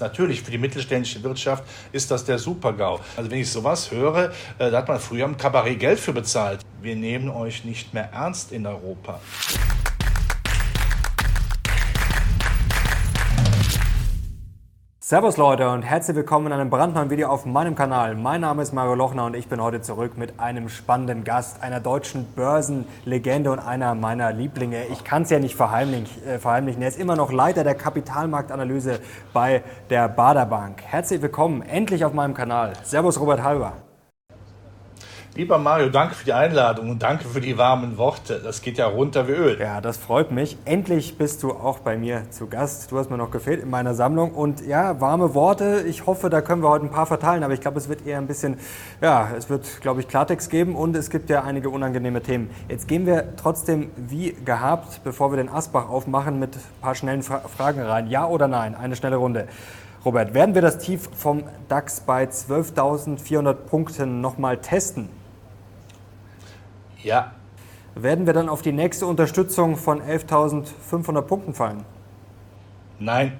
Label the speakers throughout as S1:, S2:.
S1: Natürlich, für die mittelständische Wirtschaft ist das der Super-GAU. Also wenn ich sowas höre, äh, da hat man früher im Kabarett Geld für bezahlt. Wir nehmen euch nicht mehr ernst in Europa.
S2: Servus Leute und herzlich willkommen in einem brandneuen Video auf meinem Kanal. Mein Name ist Mario Lochner und ich bin heute zurück mit einem spannenden Gast, einer deutschen Börsenlegende und einer meiner Lieblinge. Ich kann es ja nicht verheimlichen, äh, verheimlichen. Er ist immer noch Leiter der Kapitalmarktanalyse bei der Baderbank. Herzlich willkommen endlich auf meinem Kanal. Servus Robert Halber.
S1: Lieber Mario, danke für die Einladung und danke für die warmen Worte. Das geht ja runter wie Öl.
S2: Ja, das freut mich. Endlich bist du auch bei mir zu Gast. Du hast mir noch gefehlt in meiner Sammlung. Und ja, warme Worte. Ich hoffe, da können wir heute ein paar verteilen. Aber ich glaube, es wird eher ein bisschen, ja, es wird, glaube ich, Klartext geben. Und es gibt ja einige unangenehme Themen. Jetzt gehen wir trotzdem wie gehabt, bevor wir den Asbach aufmachen, mit ein paar schnellen Fra Fragen rein. Ja oder nein? Eine schnelle Runde. Robert, werden wir das Tief vom DAX bei 12.400 Punkten nochmal testen?
S1: Ja.
S2: Werden wir dann auf die nächste Unterstützung von 11.500 Punkten fallen?
S1: Nein.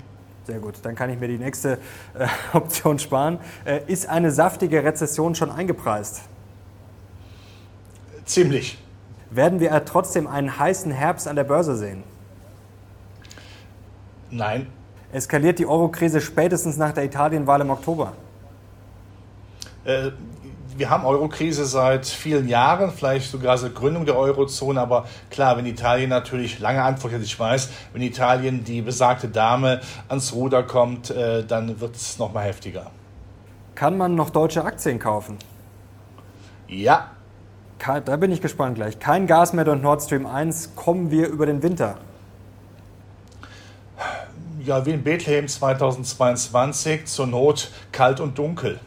S2: Sehr gut, dann kann ich mir die nächste äh, Option sparen. Äh, ist eine saftige Rezession schon eingepreist?
S1: Ziemlich.
S2: Werden wir trotzdem einen heißen Herbst an der Börse sehen?
S1: Nein.
S2: Eskaliert die Euro-Krise spätestens nach der Italienwahl im Oktober?
S1: Äh, wir haben Eurokrise seit vielen Jahren, vielleicht sogar seit Gründung der Eurozone, aber klar, wenn Italien natürlich, lange Antwort, jetzt ich weiß, wenn Italien die besagte Dame ans Ruder kommt, äh, dann wird es nochmal heftiger.
S2: Kann man noch deutsche Aktien kaufen?
S1: Ja.
S2: Da bin ich gespannt gleich. Kein Gas mehr durch Nord Stream 1. Kommen wir über den Winter?
S1: Ja, wie in Bethlehem 2022, zur Not kalt und dunkel.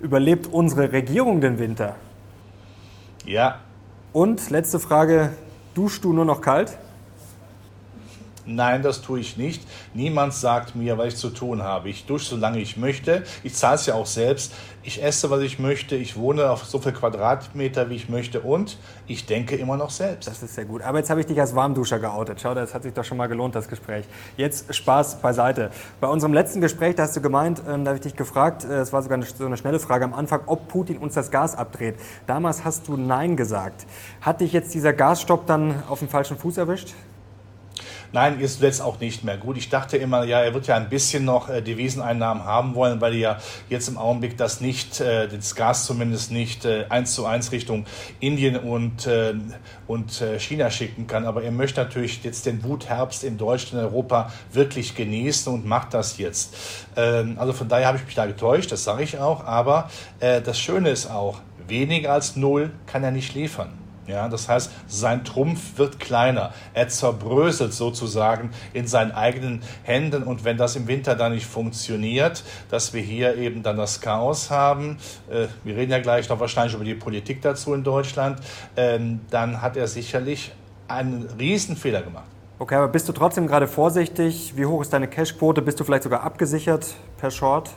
S2: Überlebt unsere Regierung den Winter?
S1: Ja.
S2: Und letzte Frage, duschst du nur noch kalt?
S1: Nein, das tue ich nicht. Niemand sagt mir, was ich zu tun habe. Ich dusche, solange ich möchte. Ich zahle es ja auch selbst. Ich esse, was ich möchte. Ich wohne auf so viel Quadratmeter, wie ich möchte. Und ich denke immer noch selbst.
S2: Das ist sehr gut. Aber jetzt habe ich dich als Warmduscher geoutet. Schau, das hat sich doch schon mal gelohnt, das Gespräch. Jetzt Spaß beiseite. Bei unserem letzten Gespräch, da hast du gemeint, ähm, da habe ich dich gefragt, äh, es war sogar eine, so eine schnelle Frage am Anfang, ob Putin uns das Gas abdreht. Damals hast du Nein gesagt. Hat dich jetzt dieser Gasstopp dann auf den falschen Fuß erwischt?
S1: Nein, ist jetzt auch nicht mehr. Gut, ich dachte immer, ja, er wird ja ein bisschen noch äh, Deviseneinnahmen haben wollen, weil er ja jetzt im Augenblick das nicht, äh, das Gas zumindest nicht äh, eins zu eins Richtung Indien und, äh, und äh, China schicken kann. Aber er möchte natürlich jetzt den Wutherbst in Deutschland und Europa wirklich genießen und macht das jetzt. Ähm, also von daher habe ich mich da getäuscht, das sage ich auch. Aber äh, das Schöne ist auch, weniger als null kann er nicht liefern. Ja, das heißt, sein Trumpf wird kleiner. Er zerbröselt sozusagen in seinen eigenen Händen. Und wenn das im Winter dann nicht funktioniert, dass wir hier eben dann das Chaos haben, äh, wir reden ja gleich noch wahrscheinlich über die Politik dazu in Deutschland, ähm, dann hat er sicherlich einen Riesenfehler gemacht.
S2: Okay, aber bist du trotzdem gerade vorsichtig? Wie hoch ist deine Cashquote? Bist du vielleicht sogar abgesichert per Short?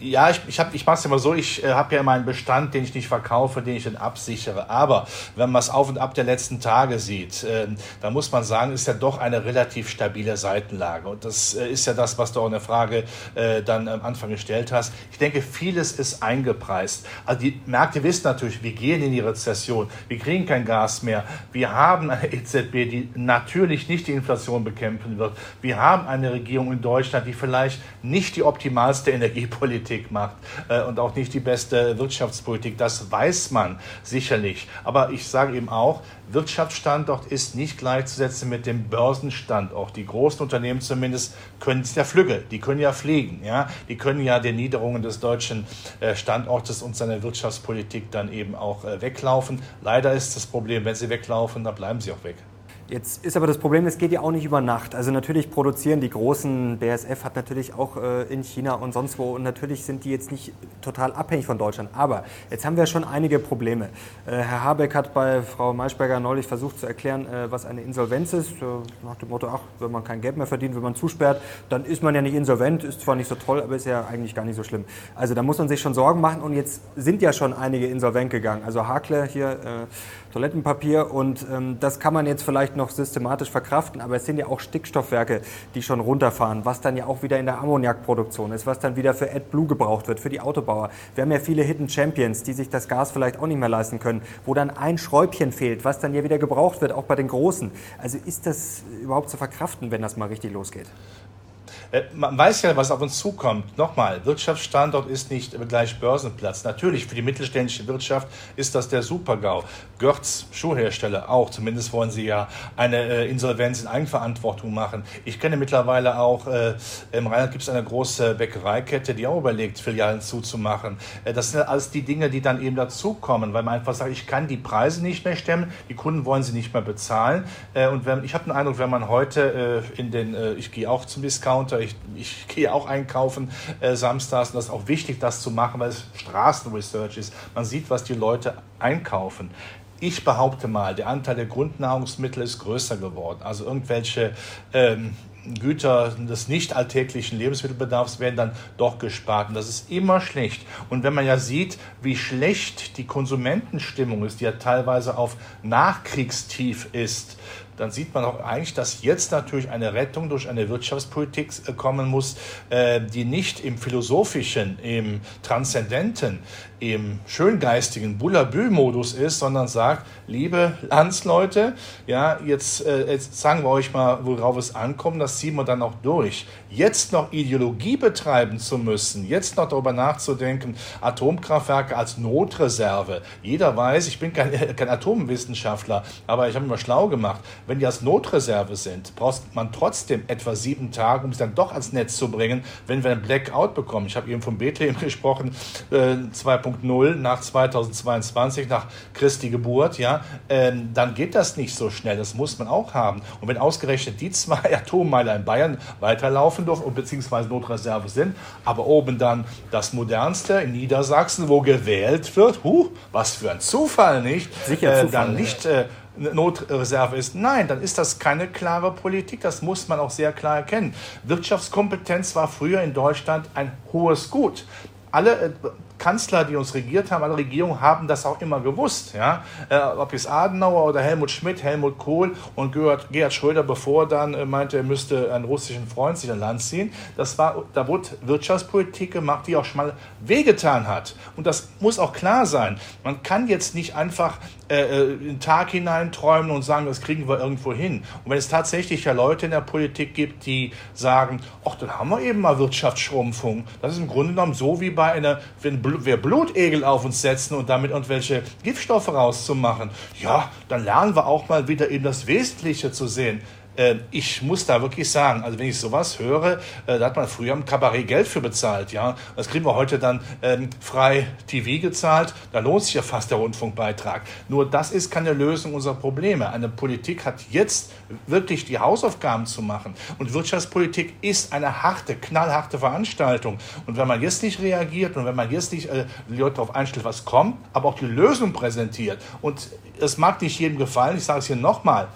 S1: Ja, ich, ich, hab, ich mache es immer so, ich äh, habe ja immer einen Bestand, den ich nicht verkaufe, den ich dann absichere. Aber wenn man es auf und ab der letzten Tage sieht, äh, dann muss man sagen, ist ja doch eine relativ stabile Seitenlage. Und das äh, ist ja das, was du auch in der Frage äh, dann am Anfang gestellt hast. Ich denke, vieles ist eingepreist. Also die Märkte wissen natürlich, wir gehen in die Rezession, wir kriegen kein Gas mehr. Wir haben eine EZB, die natürlich nicht die Inflation bekämpfen wird. Wir haben eine Regierung in Deutschland, die vielleicht nicht die optimalste Energiepolitik Politik macht äh, und auch nicht die beste Wirtschaftspolitik. Das weiß man sicherlich. Aber ich sage eben auch, Wirtschaftsstandort ist nicht gleichzusetzen mit dem Börsenstandort. Die großen Unternehmen zumindest können es ja flügge, die können ja fliegen, ja, die können ja den Niederungen des deutschen äh, Standortes und seiner Wirtschaftspolitik dann eben auch äh, weglaufen. Leider ist das Problem, wenn sie weglaufen, dann bleiben sie auch weg.
S2: Jetzt ist aber das Problem, es geht ja auch nicht über Nacht. Also natürlich produzieren die großen, BSF hat natürlich auch äh, in China und sonst wo und natürlich sind die jetzt nicht total abhängig von Deutschland. Aber jetzt haben wir schon einige Probleme. Äh, Herr Habeck hat bei Frau Maischberger neulich versucht zu erklären, äh, was eine Insolvenz ist. nach dem Motto, ach, wenn man kein Geld mehr verdient, wenn man zusperrt, dann ist man ja nicht insolvent, ist zwar nicht so toll, aber ist ja eigentlich gar nicht so schlimm. Also da muss man sich schon Sorgen machen und jetzt sind ja schon einige insolvent gegangen. Also Hakle hier, Toilettenpapier und ähm, das kann man jetzt vielleicht noch systematisch verkraften, aber es sind ja auch Stickstoffwerke, die schon runterfahren, was dann ja auch wieder in der Ammoniakproduktion ist, was dann wieder für AdBlue gebraucht wird, für die Autobauer. Wir haben ja viele Hidden Champions, die sich das Gas vielleicht auch nicht mehr leisten können, wo dann ein Schräubchen fehlt, was dann ja wieder gebraucht wird, auch bei den Großen. Also ist das überhaupt zu verkraften, wenn das mal richtig losgeht?
S1: Äh, man weiß ja, was auf uns zukommt. Nochmal, Wirtschaftsstandort ist nicht gleich Börsenplatz. Natürlich, für die mittelständische Wirtschaft ist das der Supergau. Görz, Schuhhersteller auch. Zumindest wollen sie ja eine äh, Insolvenz in Eigenverantwortung machen. Ich kenne mittlerweile auch, äh, im Rheinland gibt es eine große Bäckereikette, die auch überlegt, Filialen zuzumachen. Äh, das sind alles die Dinge, die dann eben dazukommen, weil man einfach sagt, ich kann die Preise nicht mehr stemmen, die Kunden wollen sie nicht mehr bezahlen. Äh, und wenn, ich habe den Eindruck, wenn man heute äh, in den, ich gehe auch zum Discounter, ich, ich gehe auch einkaufen äh, samstags und das ist auch wichtig, das zu machen, weil es Straßenresearch ist. Man sieht, was die Leute einkaufen. Ich behaupte mal, der Anteil der Grundnahrungsmittel ist größer geworden. Also irgendwelche ähm, Güter des nicht alltäglichen Lebensmittelbedarfs werden dann doch gespart. Und das ist immer schlecht. Und wenn man ja sieht, wie schlecht die Konsumentenstimmung ist, die ja teilweise auf Nachkriegstief ist, dann sieht man auch eigentlich, dass jetzt natürlich eine Rettung durch eine Wirtschaftspolitik äh, kommen muss, äh, die nicht im philosophischen, im transzendenten, im schöngeistigen Bullabü-Modus ist, sondern sagt, liebe Landsleute, ja, jetzt, äh, jetzt sagen wir euch mal, worauf es ankommt, das ziehen wir dann auch durch. Jetzt noch Ideologie betreiben zu müssen, jetzt noch darüber nachzudenken, Atomkraftwerke als Notreserve. Jeder weiß, ich bin kein, kein Atomwissenschaftler, aber ich habe immer schlau gemacht, wenn die als Notreserve sind, braucht man trotzdem etwa sieben Tage, um sie dann doch ans Netz zu bringen, wenn wir einen Blackout bekommen. Ich habe eben von Bethlehem gesprochen, äh, 2.0 nach 2022, nach Christi Geburt, ja, ähm, dann geht das nicht so schnell. Das muss man auch haben. Und wenn ausgerechnet die zwei Atommeiler in Bayern weiterlaufen dürfen, beziehungsweise Notreserve sind, aber oben dann das modernste in Niedersachsen, wo gewählt wird, huh, was für ein Zufall, nicht?
S2: Sicher äh,
S1: Zufall, dann nicht äh, Notreserve ist. Nein, dann ist das keine klare Politik. Das muss man auch sehr klar erkennen. Wirtschaftskompetenz war früher in Deutschland ein hohes Gut. Alle äh, Kanzler, die uns regiert haben, alle Regierungen haben das auch immer gewusst. Ja? Äh, ob es Adenauer oder Helmut Schmidt, Helmut Kohl und Gerhard, Gerhard Schröder, bevor dann äh, meinte, er müsste einen russischen Freund sich an Land ziehen. Das war, da wurde Wirtschaftspolitik gemacht, die auch schon mal wehgetan hat. Und das muss auch klar sein. Man kann jetzt nicht einfach äh, äh den Tag hinein träumen und sagen, das kriegen wir irgendwo hin. Und wenn es tatsächlich ja Leute in der Politik gibt, die sagen, ach, dann haben wir eben mal Wirtschaftsschrumpfung. Das ist im Grunde genommen so wie bei einer, wenn wir Blutegel auf uns setzen und damit irgendwelche Giftstoffe rauszumachen, ja, dann lernen wir auch mal wieder eben das Wesentliche zu sehen. Äh, ich muss da wirklich sagen, also wenn ich sowas höre, äh, da hat man früher im Kabarett Geld für bezahlt, ja. Das kriegen wir heute dann ähm, frei TV gezahlt, da lohnt sich ja fast der Rundfunkbeitrag. Nur das ist keine Lösung unserer Probleme. Eine Politik hat jetzt wirklich die Hausaufgaben zu machen. Und Wirtschaftspolitik ist eine harte, knallharte Veranstaltung. Und wenn man jetzt nicht reagiert und wenn man jetzt nicht äh, die Leute darauf einstellt, was kommt, aber auch die Lösung präsentiert und es mag nicht jedem gefallen, ich sage es hier nochmal,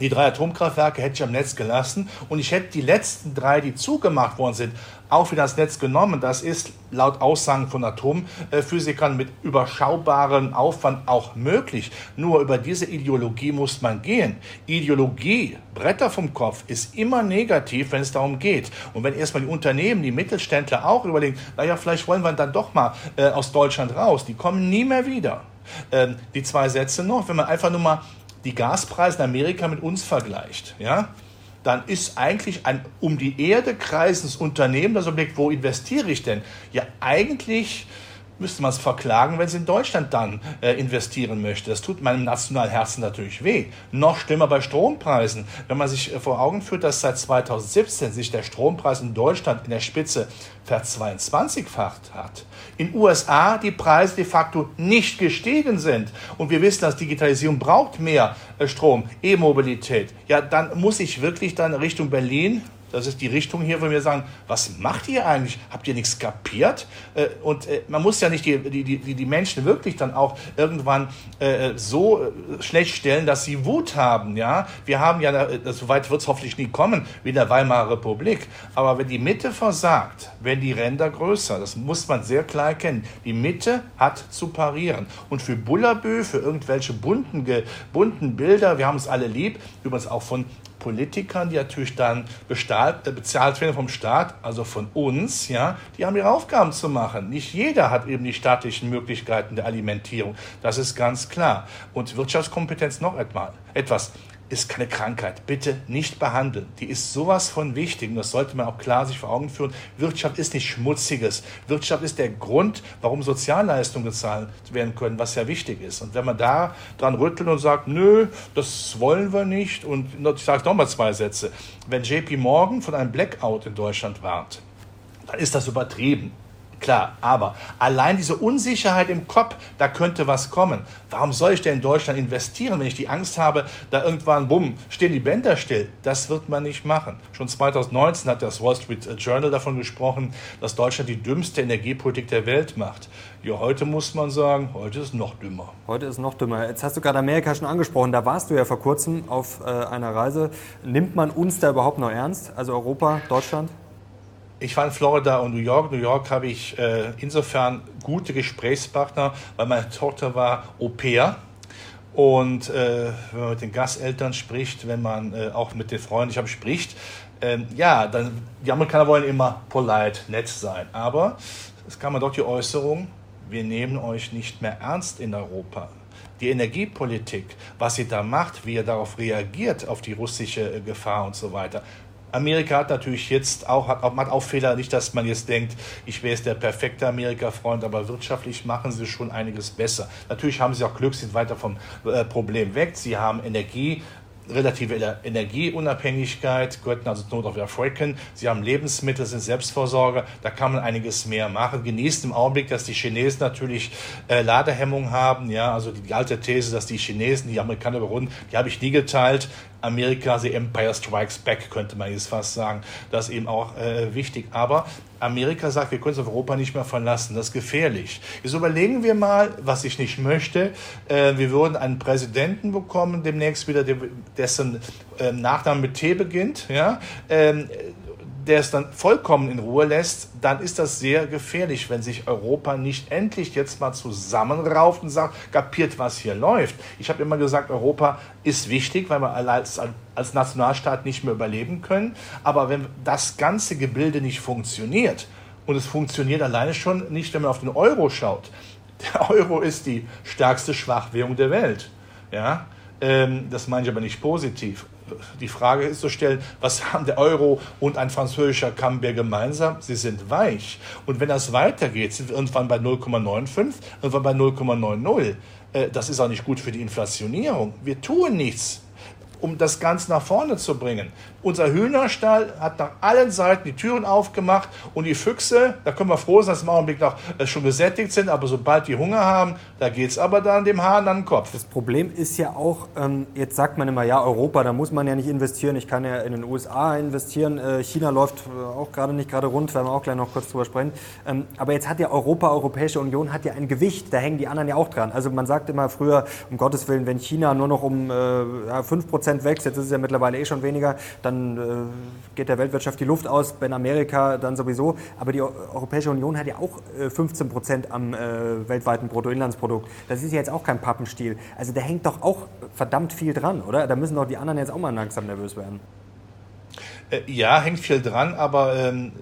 S1: die drei Atomkraftwerke hätte ich am Netz gelassen und ich hätte die letzten drei, die zugemacht worden sind, auch wieder das Netz genommen. Das ist laut Aussagen von Atomphysikern mit überschaubarem Aufwand auch möglich. Nur über diese Ideologie muss man gehen. Ideologie, Bretter vom Kopf, ist immer negativ, wenn es darum geht. Und wenn erstmal die Unternehmen, die Mittelständler auch überlegen, naja, vielleicht wollen wir dann doch mal äh, aus Deutschland raus, die kommen nie mehr wieder. Ähm, die zwei Sätze noch, wenn man einfach nur mal die Gaspreise in Amerika mit uns vergleicht, ja, dann ist eigentlich ein um die Erde kreisendes Unternehmen, das überlegt, wo investiere ich denn? Ja, eigentlich müsste man es verklagen, wenn es in Deutschland dann äh, investieren möchte. Das tut meinem nationalen Herzen natürlich weh. Noch schlimmer bei Strompreisen. Wenn man sich äh, vor Augen führt, dass seit 2017 sich der Strompreis in Deutschland in der Spitze verzweiundzwanzigfacht hat. In USA die Preise de facto nicht gestiegen sind. Und wir wissen, dass Digitalisierung braucht mehr äh, Strom, E-Mobilität. Ja, dann muss ich wirklich dann Richtung Berlin Das ist die Richtung hier, wo wir sagen, was macht ihr eigentlich? Habt ihr nichts kapiert? Äh, und äh, man muss ja nicht die, die, die, die Menschen wirklich dann auch irgendwann äh, so schlecht stellen, dass sie Wut haben. Ja? Wir haben ja, so weit wird es hoffentlich nie kommen, wie in der Weimarer Republik. Aber wenn die Mitte versagt, werden die Ränder größer. Das muss man sehr klar erkennen. Die Mitte hat zu parieren. Und für Bullabü, für irgendwelche bunten, bunten Bilder, wir haben es alle lieb, übrigens auch von Politikern, die natürlich dann bezahlt, bezahlt werden vom Staat, also von uns, ja, die haben ihre Aufgaben zu machen. Nicht jeder hat eben die staatlichen Möglichkeiten der Alimentierung. Das ist ganz klar. Und Wirtschaftskompetenz noch etwas ist keine Krankheit. Bitte nicht behandeln. Die ist sowas von wichtig und das sollte man auch klar sich vor Augen führen. Wirtschaft ist nicht Schmutziges. Wirtschaft ist der Grund, warum Sozialleistungen gezahlt werden können, was ja wichtig ist. Und wenn man da dran rüttelt und sagt, nö, das wollen wir nicht und ich sage nochmal zwei Sätze. Wenn JP Morgan von einem Blackout in Deutschland warnt, dann ist das übertrieben. Klar, aber allein diese Unsicherheit im Kopf, da könnte was kommen. Warum soll ich denn in Deutschland investieren, wenn ich die Angst habe, da irgendwann, bumm, stehen die Bänder still? Das wird man nicht machen. Schon 2019 hat das Wall Street Journal davon gesprochen, dass Deutschland die dümmste Energiepolitik der Welt macht. Ja, heute muss man sagen, heute ist noch dümmer.
S2: Heute ist noch dümmer. Jetzt hast du gerade Amerika schon angesprochen. Da warst du ja vor kurzem auf äh, einer Reise. Nimmt man uns da überhaupt noch ernst? Also Europa, Deutschland?
S1: Ich war in Florida und New York. New York habe ich äh, insofern gute Gesprächspartner, weil meine Tochter war Au pair. Und äh, wenn man mit den Gasteltern spricht, wenn man äh, auch mit den Freunden ich habe spricht, ähm, ja, dann die Amerikaner wollen immer polite, nett sein. Aber es kam doch die Äußerung, wir nehmen euch nicht mehr ernst in Europa die Energiepolitik, was sie da macht, wie er darauf reagiert, auf die russische äh, Gefahr und so weiter. Amerika hat natürlich jetzt auch, hat, hat auch Fehler, nicht, dass man jetzt denkt, ich wäre jetzt der perfekte Amerika-Freund, aber wirtschaftlich machen sie schon einiges besser. Natürlich haben sie auch Glück, sind weiter vom äh, Problem weg. Sie haben Energie, relative Energieunabhängigkeit, könnten also Not auf erfolgen. Sie haben Lebensmittel, sind Selbstversorger, da kann man einiges mehr machen. Genießt im Augenblick, dass die Chinesen natürlich äh, Ladehemmung haben. Ja, also die, die, alte These, dass die Chinesen die Amerikaner überrunden, die habe ich nie geteilt. Amerika, the Empire Strikes Back, könnte man jetzt fast sagen. Das ist eben auch äh, wichtig. Aber Amerika sagt, wir können uns auf Europa nicht mehr verlassen. Das ist gefährlich. Jetzt überlegen wir mal, was ich nicht möchte. Äh, wir würden einen Präsidenten bekommen, demnächst wieder, dessen äh, Nachname mit T beginnt. Ja? Ähm, der es dann vollkommen in Ruhe lässt, dann ist das sehr gefährlich, wenn sich Europa nicht endlich jetzt mal zusammenrauft und sagt, kapiert, was hier läuft. Ich habe immer gesagt, Europa ist wichtig, weil wir als, als Nationalstaat nicht mehr überleben können. Aber wenn das ganze Gebilde nicht funktioniert, und es funktioniert alleine schon nicht, wenn man auf den Euro schaut. Der Euro ist die stärkste Schwachwährung der Welt. Ja? Ähm, das meine ich aber nicht positiv die Frage ist zu stellen, was haben der Euro und ein französischer Camembert gemeinsam? Sie sind weich. Und wenn das weitergeht, sind wir irgendwann bei 0,95, irgendwann bei 0,90. Äh, das ist auch nicht gut für die Inflationierung. Wir tun nichts um das Ganze nach vorne zu bringen. Unser Hühnerstall hat nach allen Seiten die Türen aufgemacht und die Füchse, da können wir froh sein, dass im Augenblick noch äh, schon gesättigt sind, aber sobald die Hunger haben, da geht es aber dann dem Hahn an den Kopf.
S2: Das Problem ist ja auch, ähm, jetzt sagt man immer, ja, Europa, da muss man ja nicht investieren, ich kann ja in den USA investieren, äh, China läuft äh, auch gerade nicht gerade rund, werden wir auch gleich noch kurz drüber sprechen. Ähm, aber jetzt hat ja Europa, Europäische Union, hat ja ein Gewicht, da hängen die anderen ja auch dran. Also man sagt immer früher, um Gottes Willen, wenn China nur noch um äh, 5% wächst, jetzt ist es ja mittlerweile eh schon weniger, dann äh, geht der Weltwirtschaft die Luft aus, in Amerika dann sowieso. Aber die Europäische Union hat ja auch 15 äh, Prozent am äh, weltweiten Bruttoinlandsprodukt. Das ist ja jetzt auch kein Pappenstiel. Also da hängt doch auch verdammt viel dran, oder? Da müssen doch die anderen jetzt auch mal langsam nervös werden.
S1: Ja, hängt viel dran, aber ähm,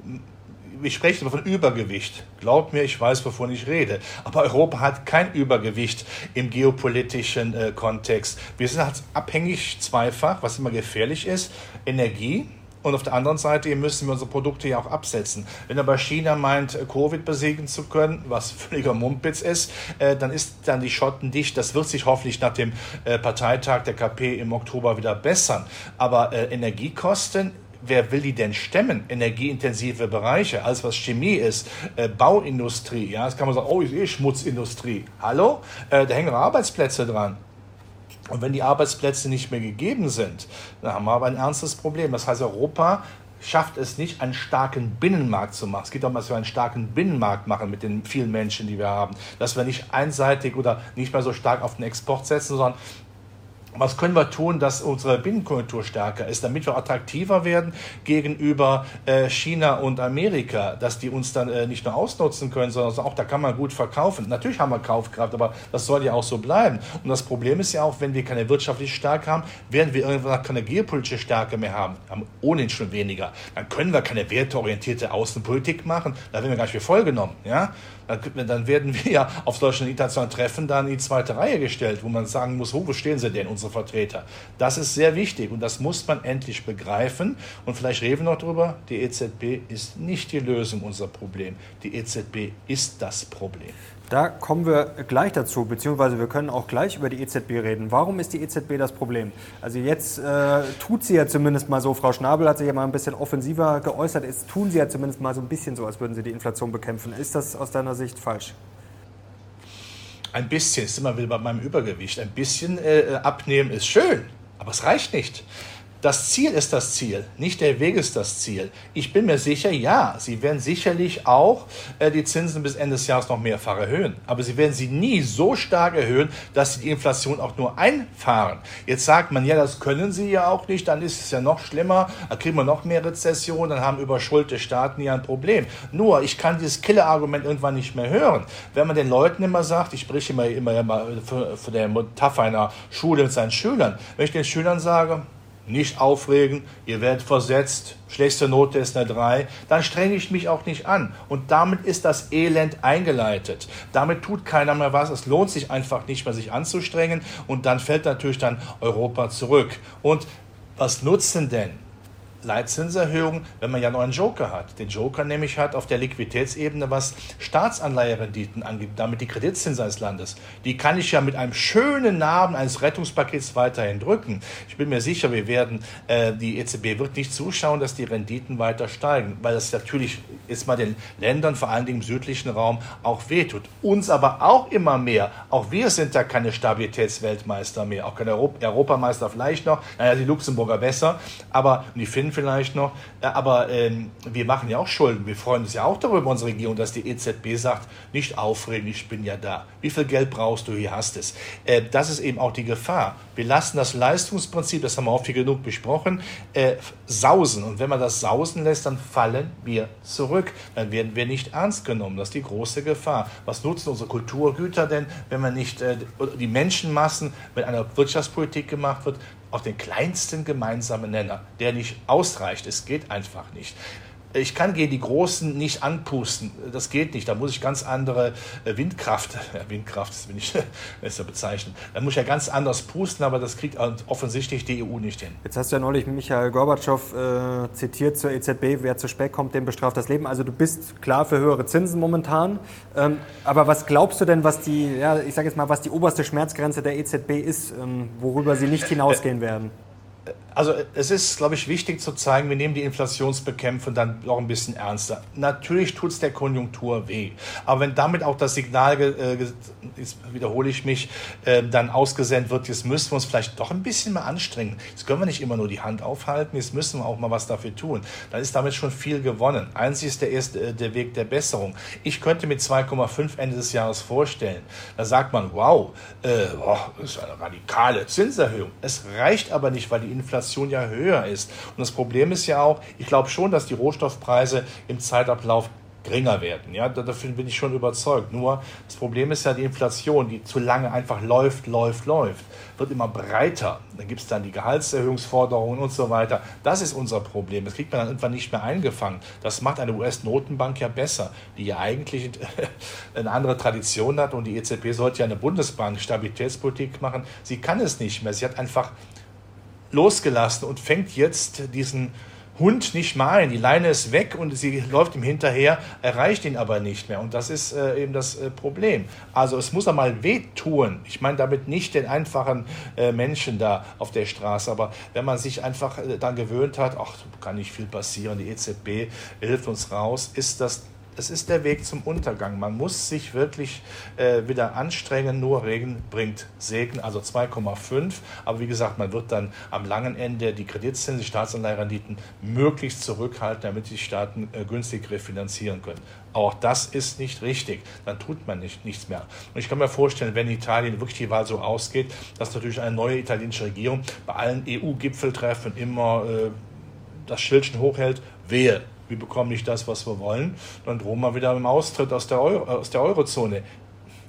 S1: ich spreche von Übergewicht. Glaubt mir, ich weiß, wovon ich rede. Aber Europa hat kein Übergewicht im geopolitischen äh, Kontext. Wir sind halt abhängig zweifach, was immer gefährlich ist. Energie, und auf der anderen Seite müssen wir unsere Produkte ja auch absetzen. Wenn aber China meint, Covid besiegen zu können, was völliger Mumpitz ist, äh, dann ist dann die Schotten dicht. Das wird sich hoffentlich nach dem äh, Parteitag der KP im Oktober wieder bessern. Aber äh, Energiekosten wer will die denn stemmen? Energieintensive Bereiche, alles was Chemie ist, äh, Bauindustrie, ja, das kann man sagen, oh, ist eh Schmutzindustrie. Hallo? Äh, da hängen Arbeitsplätze dran. Und wenn die Arbeitsplätze nicht mehr gegeben sind, dann haben wir aber ein ernstes Problem. Das heißt, Europa schafft es nicht, einen starken Binnenmarkt zu machen. Es geht darum, dass wir einen starken Binnenmarkt machen mit den vielen Menschen, die wir haben. Dass wir nicht einseitig oder nicht mehr so stark auf den Export setzen, sondern was können wir tun, dass unsere Binnenkonjunktur stärker ist, damit wir attraktiver werden gegenüber äh, China und Amerika, dass die uns dann äh, nicht nur ausnutzen können, sondern auch da kann man gut verkaufen. Natürlich haben wir Kaufkraft, aber das soll ja auch so bleiben. Und das Problem ist ja auch, wenn wir keine wirtschaftliche Stärke haben, werden wir irgendwann keine geopolitische Stärke mehr haben, ohnehin schon weniger. Dann können wir keine werteorientierte Außenpolitik machen, da werden wir gar nicht für voll genommen. Ja? Dann werden wir ja auf solchen internationalen Treffen dann in die zweite Reihe gestellt, wo man sagen muss, wo stehen sie denn, unsere Vertreter? Das ist sehr wichtig und das muss man endlich begreifen. Und vielleicht reden wir noch drüber, die EZB ist nicht die Lösung unserer Probleme. Die EZB ist das Problem.
S2: Da kommen wir gleich dazu, beziehungsweise wir können auch gleich über die EZB reden. Warum ist die EZB das Problem? Also jetzt äh, tut sie ja zumindest mal so, Frau Schnabel hat sich ja mal ein bisschen offensiver geäußert, jetzt tun sie ja zumindest mal so ein bisschen so, als würden sie die Inflation bekämpfen. Ist das aus deiner Sicht falsch?
S1: Ein bisschen, ist immer wieder bei meinem Übergewicht. Ein bisschen äh, abnehmen ist schön, aber es reicht nicht. Das Ziel ist das Ziel, nicht der Weg ist das Ziel. Ich bin mir sicher, ja, Sie werden sicherlich auch äh, die Zinsen bis Ende des Jahres noch mehrfach erhöhen. Aber Sie werden sie nie so stark erhöhen, dass Sie die Inflation auch nur einfahren. Jetzt sagt man, ja, das können Sie ja auch nicht, dann ist es ja noch schlimmer, dann kriegen wir noch mehr Rezession, dann haben überschuldete Staaten ja ein Problem. Nur, ich kann dieses Killer-Argument irgendwann nicht mehr hören. Wenn man den Leuten immer sagt, ich spreche immer, immer, immer von der Metapher einer Schule mit seinen Schülern, wenn ich den Schülern sage, nicht aufregen, ihr werdet versetzt, schlechteste Note ist eine 3, dann strenge ich mich auch nicht an. Und damit ist das Elend eingeleitet. Damit tut keiner mehr was. Es lohnt sich einfach nicht mehr, sich anzustrengen. Und dann fällt natürlich dann Europa zurück. Und was nutzen denn Leitzinserhöhung, wenn man ja noch einen Joker hat. Den Joker nämlich hat auf der Liquiditätsebene, was Staatsanleiherenditen angeht, damit die Kreditzinsen eines Landes. Die kann ich ja mit einem schönen Namen eines Rettungspakets weiterhin drücken. Ich bin mir sicher, wir werden, äh, die EZB wird nicht zuschauen, dass die Renditen weiter steigen, weil das natürlich ist mal den Ländern, vor allen Dingen im südlichen Raum, auch wehtut. Uns aber auch immer mehr. Auch wir sind da keine Stabilitätsweltmeister mehr, auch keine Europameister vielleicht noch. Naja, die Luxemburger besser, aber die finden Schulden vielleicht noch. Aber ähm, wir machen ja auch Schulden. Wir freuen uns ja auch darüber, unsere Regierung, dass die EZB sagt, nicht aufregen, ich bin ja da. Wie viel Geld brauchst du, hier hast es. Äh, das ist eben auch die Gefahr. Wir lassen das Leistungsprinzip, das haben wir auch viel genug besprochen, äh, sausen. Und wenn man das sausen lässt, dann fallen wir zurück. Dann werden wir nicht ernst genommen. Das ist die große Gefahr. Was nutzen unsere Kulturgüter denn, wenn man nicht äh, die Menschenmassen mit einer Wirtschaftspolitik gemacht wird, auf den kleinsten gemeinsamen Nenner, der nicht ausreicht. Es geht einfach nicht ich kann gegen die Großen nicht anpusten. Das geht nicht. Da muss ich ganz andere äh, Windkraft, ja, Windkraft das bin ich, ist ja bezeichnet. Da muss ich ja ganz anders pusten, aber das kriegt offensichtlich die EU nicht hin.
S2: Jetzt hast du ja neulich Michael Gorbatschow äh, zitiert zur EZB, wer zu spät kommt, dem bestraft das Leben. Also du bist klar für höhere Zinsen momentan. Ähm, aber was glaubst du denn, was die, ja, ich sage jetzt mal, was die oberste Schmerzgrenze der EZB ist, ähm, worüber sie nicht hinausgehen werden?
S1: Also es ist, glaube ich, wichtig zu zeigen, wir nehmen die Inflationsbekämpfung dann noch ein bisschen ernster. Natürlich tut es der Konjunktur weh. Aber wenn damit auch das Signal, äh, jetzt wiederhole ich mich, äh, dann ausgesendet wird, jetzt müssen wir uns vielleicht doch ein bisschen mehr anstrengen. Jetzt können wir nicht immer nur die Hand aufhalten, jetzt müssen wir auch mal was dafür tun. Dann ist damit schon viel gewonnen. Einzig ist der, erste, äh, der Weg der Besserung. Ich könnte mit 2,5 Ende des Jahres vorstellen. Da sagt man, wow, äh, boah, das ist eine radikale Zinserhöhung. Es reicht aber nicht, weil die Inflation Inflation ja höher ist. Und das Problem ist ja auch, ich glaube schon, dass die Rohstoffpreise im Zeitablauf geringer werden. Ja, davon bin ich schon überzeugt. Nur das Problem ist ja die Inflation, die zu lange einfach läuft, läuft, läuft, wird immer breiter. Dann gibt es dann die Gehaltserhöhungsforderungen und so weiter. Das ist unser Problem. Das kriegt man dann irgendwann nicht mehr eingefangen. Das macht eine US-Notenbank ja besser, die ja eigentlich eine andere Tradition hat und die EZB sollte ja eine Bundesbank Stabilitätspolitik machen. Sie kann es nicht mehr. Sie hat einfach losgelassen und fängt jetzt diesen Hund nicht mal ein. Die Leine ist weg und sie läuft ihm hinterher, erreicht ihn aber nicht mehr. Und das ist äh, eben das äh, Problem. Also es muss einmal wehtun. Ich meine damit nicht den einfachen äh, Menschen da auf der Straße, aber wenn man sich einfach äh, dann gewöhnt hat, ach, kann nicht viel passieren, die EZB hilft uns raus, ist das es ist der Weg zum Untergang. Man muss sich wirklich äh, wieder anstrengen. Nur Regen bringt Segen, also 2,5. Aber wie gesagt, man wird dann am langen Ende die Kreditzinsen, die Staatsanleiherenditen möglichst zurückhalten, damit die Staaten äh, günstig refinanzieren können. Auch das ist nicht richtig. Dann tut man nicht, nichts mehr. Und ich kann mir vorstellen, wenn Italien wirklich die Wahl so ausgeht, dass natürlich eine neue italienische Regierung bei allen EU-Gipfeltreffen immer äh, das Schildchen hochhält, wehe, wir bekommen nicht das, was wir wollen, dann drohen wir wieder mit dem Austritt aus der, Euro, aus der Eurozone.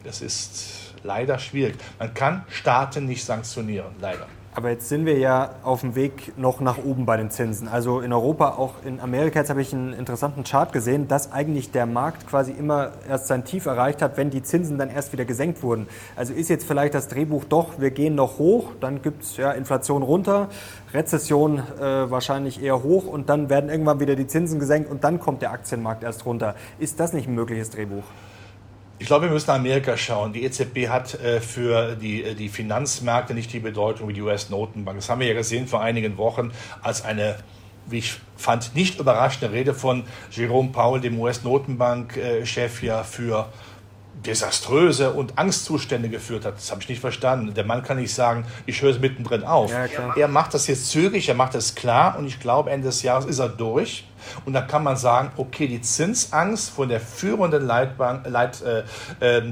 S1: Das ist leider schwierig. Man kann Staaten nicht sanktionieren, leider.
S2: Aber jetzt sind wir ja auf dem Weg noch nach oben bei den Zinsen. Also in Europa, auch in Amerika, jetzt habe ich einen interessanten Chart gesehen, dass eigentlich der Markt quasi immer erst sein Tief erreicht hat, wenn die Zinsen dann erst wieder gesenkt wurden. Also ist jetzt vielleicht das Drehbuch doch, wir gehen noch hoch, dann gibt es ja Inflation runter, Rezession äh, wahrscheinlich eher hoch und dann werden irgendwann wieder die Zinsen gesenkt und dann kommt der Aktienmarkt erst runter. Ist das nicht ein mögliches Drehbuch?
S1: Ich glaube, wir müssen nach Amerika schauen. Die EZB hat äh, für die, äh, die Finanzmärkte nicht die Bedeutung wie die US-Notenbank. Das haben wir ja gesehen vor einigen Wochen, als eine wie ich fand, nicht überraschende Rede von Jerome Powell, dem US-Notenbank-Chef, ja für desaströse und Angstzustände geführt hat. Das habe ich nicht verstanden. Der Mann kann nicht sagen, ich höre es mittendrin auf. Ja, er macht das jetzt zügig, er macht es klar und ich glaube, Ende des Jahres ist er durch. Und da kann man sagen, okay, die Zinsangst von der führenden, Leitbank, Leit, äh, äh,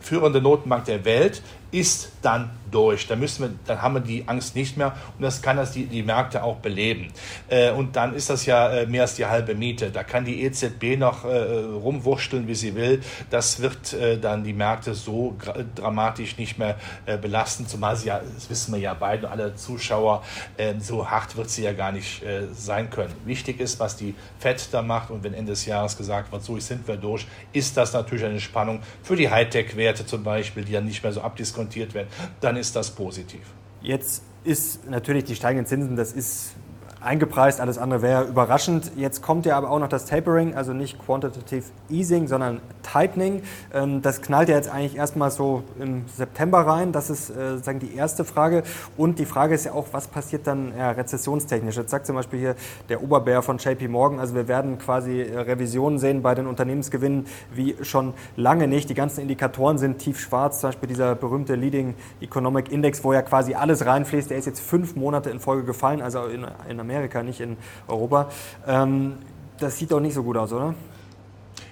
S1: führende Notenbank der Welt ist dann durch. Dann, müssen wir, dann haben wir die Angst nicht mehr und das kann das die, die Märkte auch beleben. Äh, und dann ist das ja äh, mehr als die halbe Miete. Da kann die EZB noch äh, rumwurschteln, wie sie will. Das wird äh, dann die Märkte so dramatisch nicht mehr äh, belasten, zumal sie ja, das wissen wir ja beide, alle Zuschauer, äh, so hart wird sie ja gar nicht sein können. Wichtig ist, was die FED da macht und wenn Ende des Jahres gesagt wird, so sind wir durch, ist das natürlich eine Spannung für die Hightech-Werte zum Beispiel, die ja nicht mehr so abdiskontiert werden. Dann ist das positiv.
S2: Jetzt ist natürlich die steigenden Zinsen, das ist eingepreist, alles andere wäre überraschend. Jetzt kommt ja aber auch noch das Tapering, also nicht Quantitative Easing, sondern Tightening. Ähm, das knallt ja jetzt eigentlich erstmal so im September rein. Das ist äh, sozusagen die erste Frage. Und die Frage ist ja auch, was passiert dann ja, rezessionstechnisch? Jetzt sagt zum Beispiel hier der Oberbär von JP Morgan, also wir werden quasi äh, Revisionen sehen bei den Unternehmensgewinnen wie schon lange nicht. Die ganzen Indikatoren sind tiefschwarz, zum Beispiel dieser berühmte Leading Economic Index, wo ja quasi alles reinfließt. Der ist jetzt fünf Monate in Folge gefallen, also in, in Amerika, nicht in Europa. Ähm, das sieht doch nicht so gut aus, oder?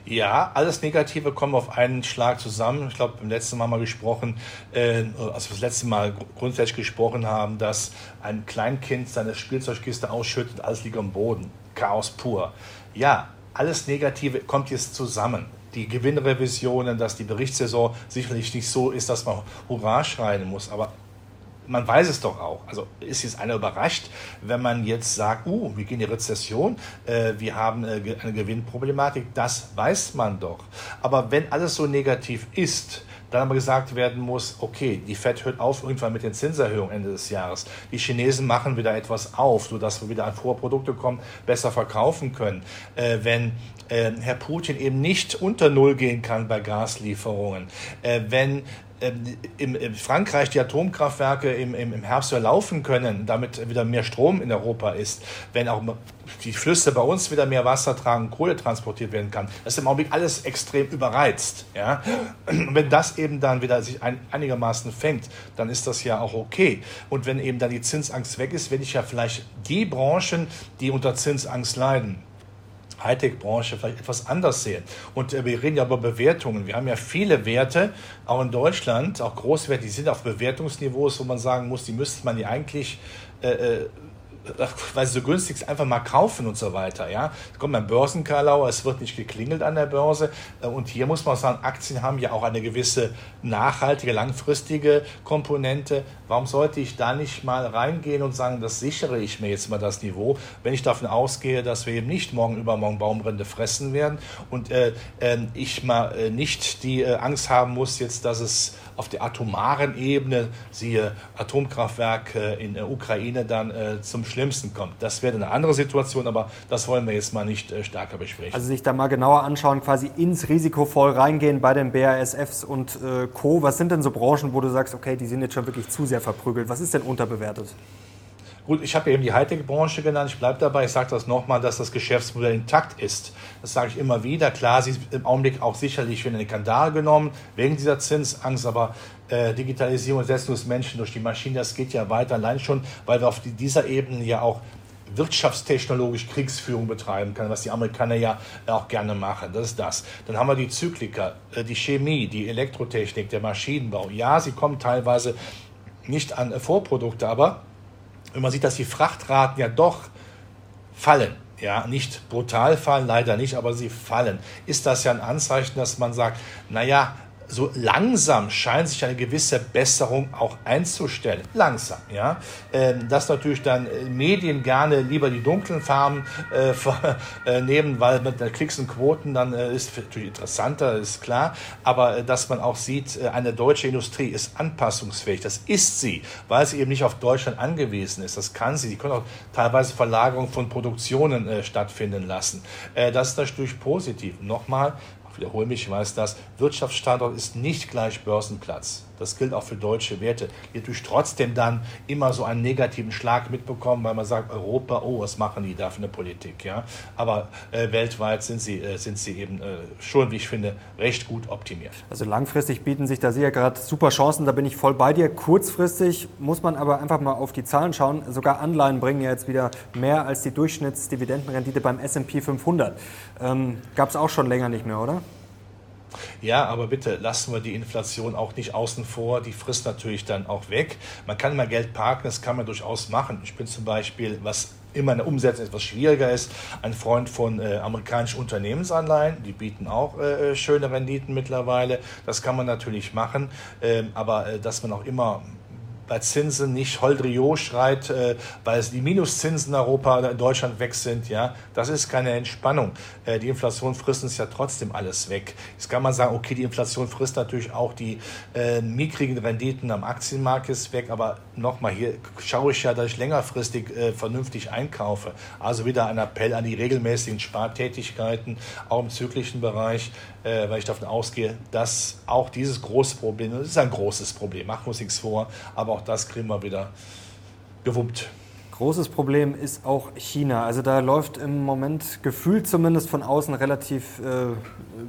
S1: Ja, alles Negative kommen auf einen Schlag zusammen. Ich glaube, beim letzten Mal mal gesprochen, äh, als wir das letzte Mal grundsätzlich gesprochen haben, dass ein Kleinkind seine Spielzeugkiste ausschüttet, alles liegt am Boden. Chaos pur. Ja, alles Negative kommt jetzt zusammen. Die Gewinnrevisionen, dass die Berichtssaison sicherlich nicht so ist, dass man Hurra schreien muss, aber man weiß es doch auch. Also ist jetzt einer überrascht, wenn man jetzt sagt, uh, wir gehen in die Rezession, äh, wir haben äh, eine Gewinnproblematik. Das weiß man doch. Aber wenn alles so negativ ist, dann aber gesagt werden muss, okay, die Fed hört auf irgendwann mit den Zinserhöhungen Ende des Jahres. Die Chinesen machen wieder etwas auf, sodass wir wieder an Vorprodukte kommen, besser verkaufen können. Äh, wenn äh, Herr Putin eben nicht unter Null gehen kann bei Gaslieferungen, äh, wenn ähm, in, in Frankreich die Atomkraftwerke im, im, im Herbst laufen können, damit wieder mehr Strom in Europa ist, wenn auch die Flüsse bei uns wieder mehr Wasser tragen, Kohle transportiert werden kann. Das ist im Augenblick alles extrem überreizt. Ja? Und wenn das eben dann wieder sich ein, einigermaßen fängt, dann ist das ja auch okay. Und wenn eben dann die Zinsangst weg ist, werde ich ja vielleicht die Branchen, die unter Zinsangst leiden, Hightech-Branche vielleicht etwas anders sehen. Und äh, wir reden ja über Bewertungen. Wir haben ja viele Werte, auch in Deutschland, auch Großwerte, die sind auf Bewertungsniveaus, wo man sagen muss, die müsste man ja eigentlich äh, äh weil sie so günstig ist, einfach mal kaufen und so weiter. Ja? Kommt ein Börsenkarlau, es wird nicht geklingelt an der Börse. Äh, und hier muss man sagen, Aktien haben ja auch eine gewisse nachhaltige, langfristige Komponente. Warum sollte ich da nicht mal reingehen und sagen, das sichere ich mir jetzt mal das Niveau, wenn ich davon ausgehe, dass wir eben nicht morgen übermorgen Baumrinde fressen werden und äh, äh, ich mal äh, nicht die äh, Angst haben muss jetzt, dass es auf der atomaren Ebene, siehe Atomkraftwerk in der Ukraine, dann äh, zum Schlimmsten kommt. Das wäre eine andere Situation, aber das wollen wir jetzt mal nicht äh, stärker besprechen.
S2: Also sich da mal genauer anschauen, quasi ins Risiko voll reingehen bei den BASFs und äh, Co. Was sind denn so Branchen, wo du sagst, okay, die sind jetzt schon wirklich zu sehr verprügelt? Was ist denn unterbewertet?
S1: Gut, ich habe eben die Hightech-Branche genannt. Ich bleibe dabei. Ich sage das nochmal, dass das Geschäftsmodell intakt ist. Das sage ich immer wieder. Klar, sie ist im Augenblick auch sicherlich in den Kandare genommen, wegen dieser Zinsangst. Aber äh, Digitalisierung, Ersetzung des Menschen durch die Maschinen, das geht ja weiter. Allein schon, weil wir auf dieser Ebene ja auch wirtschaftstechnologisch Kriegsführung betreiben können, was die Amerikaner ja auch gerne machen. Das ist das. Dann haben wir die Zykliker, äh, die Chemie, die Elektrotechnik, der Maschinenbau. Ja, sie kommen teilweise nicht an Vorprodukte, aber wenn man sieht, dass die Frachtraten ja doch fallen, ja, nicht brutal fallen, leider nicht, aber sie fallen, ist das ja ein Anzeichen, dass man sagt, naja, so langsam scheint sich eine gewisse Besserung auch einzustellen. Langsam, ja. Ähm, dass natürlich dann äh, Medien gerne lieber die dunklen Farben äh, äh, nehmen, weil mit der Klicks und Quoten dann äh, ist natürlich interessanter, ist klar. Aber äh, dass man auch sieht, eine deutsche Industrie ist anpassungsfähig. Das ist sie, weil sie eben nicht auf Deutschland angewiesen ist. Das kann sie. Sie können auch teilweise Verlagerung von Produktionen stattfinden lassen. das ist natürlich positiv. Nochmal, wiederhole mich, ich weiß das, Wirtschaftsstandort ist nicht gleich Börsenplatz. Das gilt auch für deutsche Werte, die natürlich trotzdem dann immer so einen negativen Schlag mitbekommen, weil man sagt, Europa, oh, was machen die da für eine Politik? Ja? Aber äh, weltweit sind sie, äh, sind sie eben äh, schon, wie ich finde, recht gut optimiert.
S2: Also langfristig bieten sich da sicher gerade super Chancen, da bin ich voll bei dir. Kurzfristig muss man aber einfach mal auf die Zahlen schauen. Sogar Anleihen bringen ja jetzt wieder mehr als die Durchschnittsdividendenrendite beim S&P 500. Ähm, Gab es auch schon länger nicht mehr, oder?
S1: Ja, aber bitte lassen wir die Inflation auch nicht außen vor. Die frisst natürlich dann auch weg. Man kann mal Geld parken, das kann man durchaus machen. Ich bin zum Beispiel, was immer eine Umsetzung etwas schwieriger ist, ein Freund von äh, amerikanischen Unternehmensanleihen. Die bieten auch äh, schöne Renditen mittlerweile. Das kann man natürlich machen. Ähm, aber äh, dass man auch immer bei Zinsen nicht Holdrio schreit, äh, weil die Minuszinsen in Europa oder in Deutschland weg sind. Ja, das ist keine Entspannung. Äh, die Inflation frisst uns ja trotzdem alles weg. Jetzt kann man sagen, okay, die Inflation frisst natürlich auch die äh, mickrigen Renditen am Aktienmarkt ist weg, aber nochmal hier schaue ich ja, dass ich längerfristig äh, vernünftig einkaufe. Also wieder ein Appell an die regelmäßigen Spartätigkeiten, auch im zyklischen Bereich, äh, weil ich davon ausgehe, dass auch dieses große Problem, das ist ein großes Problem, machen wir uns nichts vor, aber auch das kriegen wir wieder gewuppt.
S2: Großes Problem ist auch China. Also da läuft im Moment gefühlt zumindest von außen relativ äh,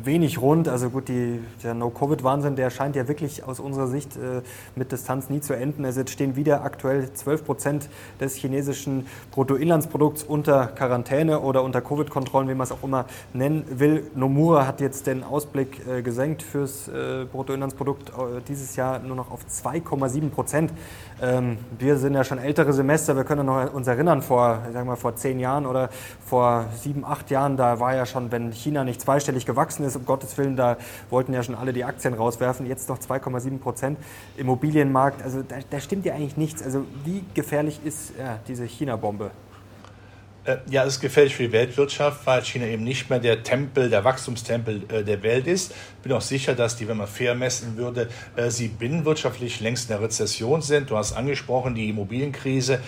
S2: wenig rund. Also gut, die, der No-Covid-Wahnsinn, der scheint ja wirklich aus unserer Sicht äh, mit Distanz nie zu enden. Also jetzt stehen wieder aktuell 12 Prozent des chinesischen Bruttoinlandsprodukts unter Quarantäne oder unter Covid-Kontrollen, wie man es auch immer nennen will. Nomura hat jetzt den Ausblick äh, gesenkt fürs äh, Bruttoinlandsprodukt äh, dieses Jahr nur noch auf 2,7 Prozent. Ähm, wir sind ja schon ältere Semester, wir können noch uns erinnern, vor, sagen wir, vor zehn Jahren oder vor sieben, acht Jahren, da war ja schon, wenn China nicht zweistellig gewachsen ist, um Gottes Willen, da wollten ja schon alle die Aktien rauswerfen, jetzt noch 2,7 Prozent. Immobilienmarkt, also da, da, stimmt ja eigentlich nichts. Also wie gefährlich ist ja, diese China-Bombe?
S1: Äh, ja, es ist gefährlich für die Weltwirtschaft, weil China eben nicht mehr der Tempel, der Wachstumstempel äh, der Welt ist. Ich bin auch sicher, dass die, wenn man fair messen würde, äh, sie binnenwirtschaftlich längst in der Rezession sind. Du hast angesprochen, die Immobilienkrise.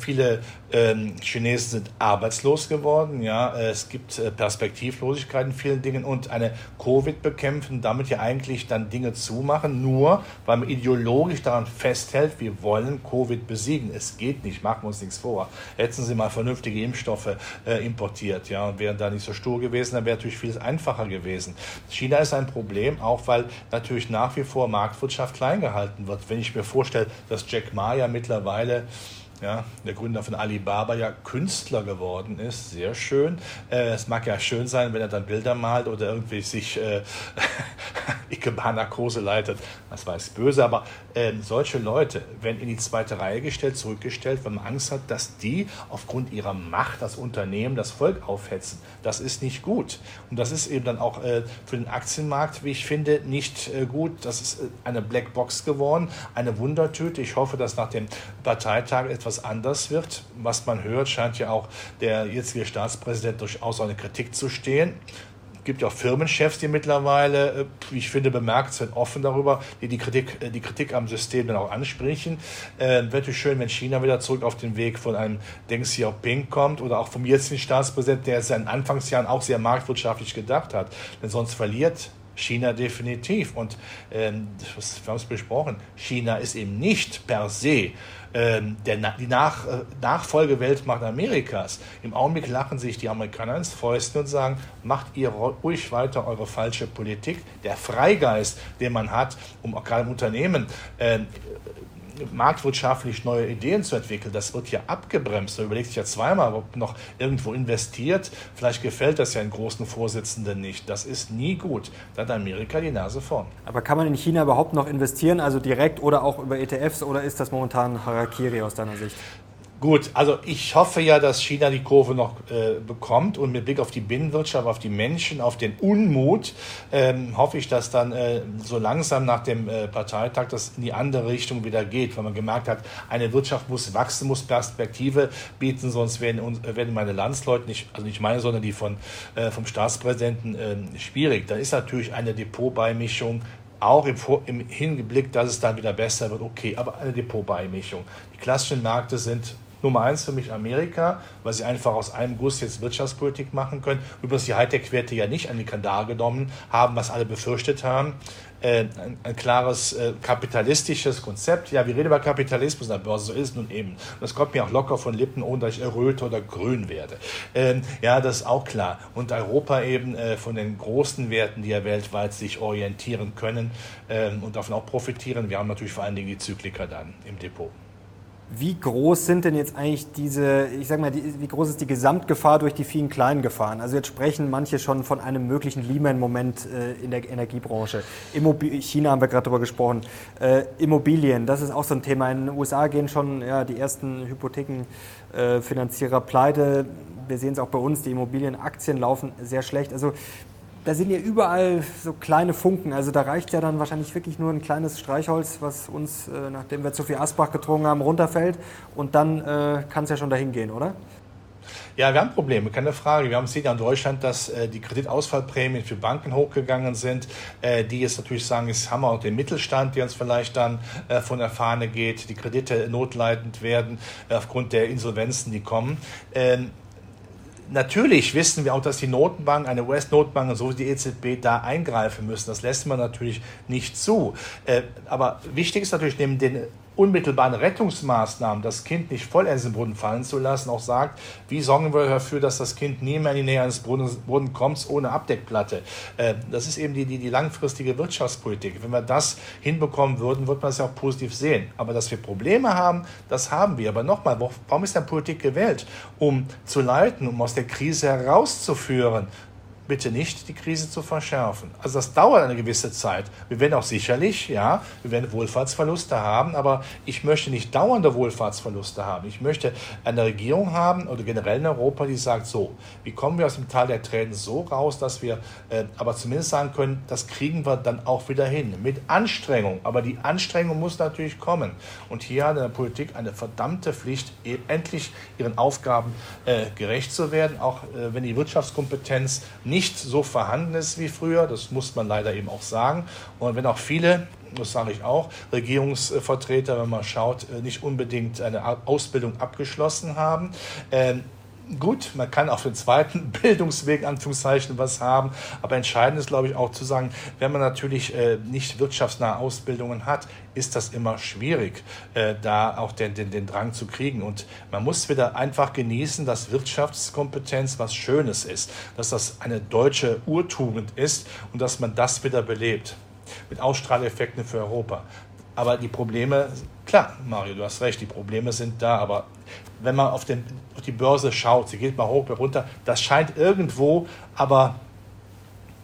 S1: Viele ähm, Chinesen sind arbeitslos geworden. Ja, es gibt Perspektivlosigkeit in vielen Dingen und eine Covid bekämpfen, damit ja eigentlich dann Dinge zumachen, nur weil man ideologisch daran festhält, wir wollen Covid besiegen. Es geht nicht, machen wir uns nichts vor. Hätten Sie mal vernünftige Impfstoffe äh, importiert. Ja, und wären da nicht so stur gewesen, dann wäre natürlich vieles einfacher gewesen. China ist ein Problem, auch weil natürlich nach wie vor Marktwirtschaft klein gehalten wird. Wenn ich mir vorstelle, dass Jack Ma ja mittlerweile ja, der Gründer von Alibaba ja Künstler geworden ist. Sehr schön. Äh, es mag ja schön sein, wenn er dann Bilder malt oder irgendwie sich äh, Ikebana-Kurse leitet. Das war jetzt böse, aber äh, solche Leute werden in die zweite Reihe gestellt, zurückgestellt, wenn man Angst hat, dass die aufgrund ihrer Macht das Unternehmen, das Volk aufhetzen. Das ist nicht gut. Und das ist eben dann auch äh, für den Aktienmarkt, wie ich finde, nicht äh, gut. Das ist äh, eine Blackbox geworden, eine Wundertüte. Ich hoffe, dass nach dem Parteitag etwas anders wird. Was man hört, scheint ja auch der jetzige Staatspräsident durchaus eine Kritik zu stehen. Es gibt ja auch Firmenchefs, die mittlerweile, äh, wie ich finde, bemerkenswert offen darüber, die die Kritik, äh, die Kritik am System dann auch ansprechen. Äh, Wäre natürlich schön, wenn China wieder zurück auf den Weg von einem Deng Xiaoping kommt oder auch vom jetzigen Staatspräsidenten, der in seinen Anfangsjahren auch sehr marktwirtschaftlich gedacht hat. Denn sonst verliert China definitiv. Und ähm, wir haben es besprochen, China ist eben nicht per se ähm, der, die Nach, äh, Nachfolgeweltmacht Amerikas. Im Augenblick lachen sich die Amerikaner ins Fäusten und sagen, macht ihr ruhig weiter eure falsche Politik. Der Freigeist, den man hat, um auch gerade im Unternehmen äh, marktwirtschaftlich neue Ideen zu entwickeln, das wird ja abgebremst. Da überlegt sich ja zweimal, ob noch irgendwo investiert. Vielleicht gefällt das ja den großen Vorsitzenden nicht. Das ist nie gut. Da hat Amerika die Nase vorn.
S2: Aber kann man in China überhaupt noch investieren, also direkt oder auch über ETFs, oder ist das momentan Harakiri aus deiner Sicht?
S1: Gut, also ich hoffe ja, dass China die Kurve noch äh, bekommt und mit Blick auf die Binnenwirtschaft, auf die Menschen, auf den Unmut, ähm, hoffe ich, dass dann äh, so langsam nach dem äh, Parteitag das in die andere Richtung wieder geht, weil man gemerkt hat, eine Wirtschaft muss wachsen, muss Perspektive bieten, sonst werden, werden meine Landsleute, nicht, also nicht meine, sondern die von, äh, vom Staatspräsidenten äh, schwierig. Da ist natürlich eine Depotbeimischung auch im, im Hinblick, dass es dann wieder besser wird, okay, aber eine Depotbeimischung. Die klassischen Märkte sind Nummer eins für mich Amerika, weil sie einfach aus einem Guss jetzt Wirtschaftspolitik machen können. Übrigens die Hightech-Werte ja nicht an die Kandare genommen haben, was alle befürchtet haben. Äh, ein, ein, klares äh, kapitalistisches Konzept. Ja, wir reden über Kapitalismus an der Börse, so ist nun eben. Das kommt mir auch locker von Lippen, ohne dass ich erröte oder grün werde. Ähm, ja, das ist auch klar. Und Europa eben äh, von den großen Werten, die ja weltweit sich orientieren können ähm, und davon auch profitieren. Wir haben natürlich vor allen Dingen die Zykliker dann im Depot.
S2: Wie groß sind denn jetzt eigentlich diese, ich sag mal, die, wie groß ist die Gesamtgefahr durch die vielen kleinen Gefahren? Also jetzt sprechen manche schon von einem möglichen Lehman-Moment äh, in der Energiebranche. Immobil China haben wir gerade darüber gesprochen. Äh, Immobilien, das ist auch so ein Thema. In den USA gehen schon ja, die ersten Hypothekenfinanzierer äh, pleite. Wir sehen es auch bei uns, die Immobilienaktien laufen sehr schlecht. Also da sind ja überall so kleine Funken. Also da reicht ja dann wahrscheinlich wirklich nur ein kleines Streichholz, was uns, äh, nachdem wir zu viel Asbach getrunken haben, runterfällt. Und dann äh, kann es ja schon dahin gehen, oder?
S1: Ja, wir haben Probleme, keine Frage. Wir haben gesehen ja in Deutschland, dass äh, die Kreditausfallprämien für Banken hochgegangen sind, äh, die jetzt natürlich sagen, jetzt haben wir auch den Mittelstand, der uns vielleicht dann äh, von der Fahne geht, die Kredite notleidend werden äh, aufgrund der Insolvenzen, die kommen. Ähm, Natürlich wissen wir auch, dass die Notenbank, eine US-Notenbank, so wie die EZB, da eingreifen müssen. Das lässt man natürlich nicht zu. Äh, aber wichtig ist natürlich neben den unmittelbaren Rettungsmaßnahmen, das Kind nicht vollends im Brunnen fallen zu lassen, auch sagt, wie sorgen wir dafür, dass das Kind nie mehr in die Nähe eines Brunnen kommt ohne Abdeckplatte. Äh, das ist eben die, die, die langfristige Wirtschaftspolitik. Wenn wir das hinbekommen würden, wird man es ja auch positiv sehen. Aber dass wir Probleme haben, das haben wir. Aber nochmal, warum ist denn Politik gewählt? Um zu leiten, um aus der Krise herauszuführen bitte nicht die Krise zu verschärfen. Also das dauert eine gewisse Zeit. Wir werden auch sicherlich, ja, wir werden Wohlfahrtsverluste haben, aber ich möchte nicht dauernde Wohlfahrtsverluste haben. Ich möchte eine Regierung haben oder generell in Europa, die sagt, so, wie kommen wir aus dem Tal der Tränen so raus, dass wir äh, aber zumindest sagen können, das kriegen wir dann auch wieder hin. Mit Anstrengung. Aber die Anstrengung muss natürlich kommen. Und hier hat der Politik eine verdammte Pflicht, e, endlich ihren Aufgaben äh, gerecht zu werden, auch äh, wenn die Wirtschaftskompetenz nicht nicht so vorhanden ist wie früher. Das muss man leider eben auch sagen. Und wenn auch viele das sage ich auch, Regierungsvertreter, wenn man schaut, nicht unbedingt eine Ausbildung abgeschlossen haben. Gut, man kann auf den zweiten Bildungsweg Anführungszeichen was haben, aber entscheidend ist, glaube ich, auch zu sagen, wenn man natürlich äh, nicht wirtschaftsnahe Ausbildungen hat, ist das immer schwierig, äh, da auch den, den, den Drang zu kriegen. Und man muss wieder einfach genießen, dass Wirtschaftskompetenz was Schönes ist, dass das eine deutsche Urtugend ist und dass man das wieder belebt mit Ausstrahleffekten für Europa. Aber die Probleme, klar, Mario, du hast recht, die Probleme sind da, aber wenn man auf, den, auf die Börse schaut, sie geht mal hoch, mal runter, das scheint irgendwo aber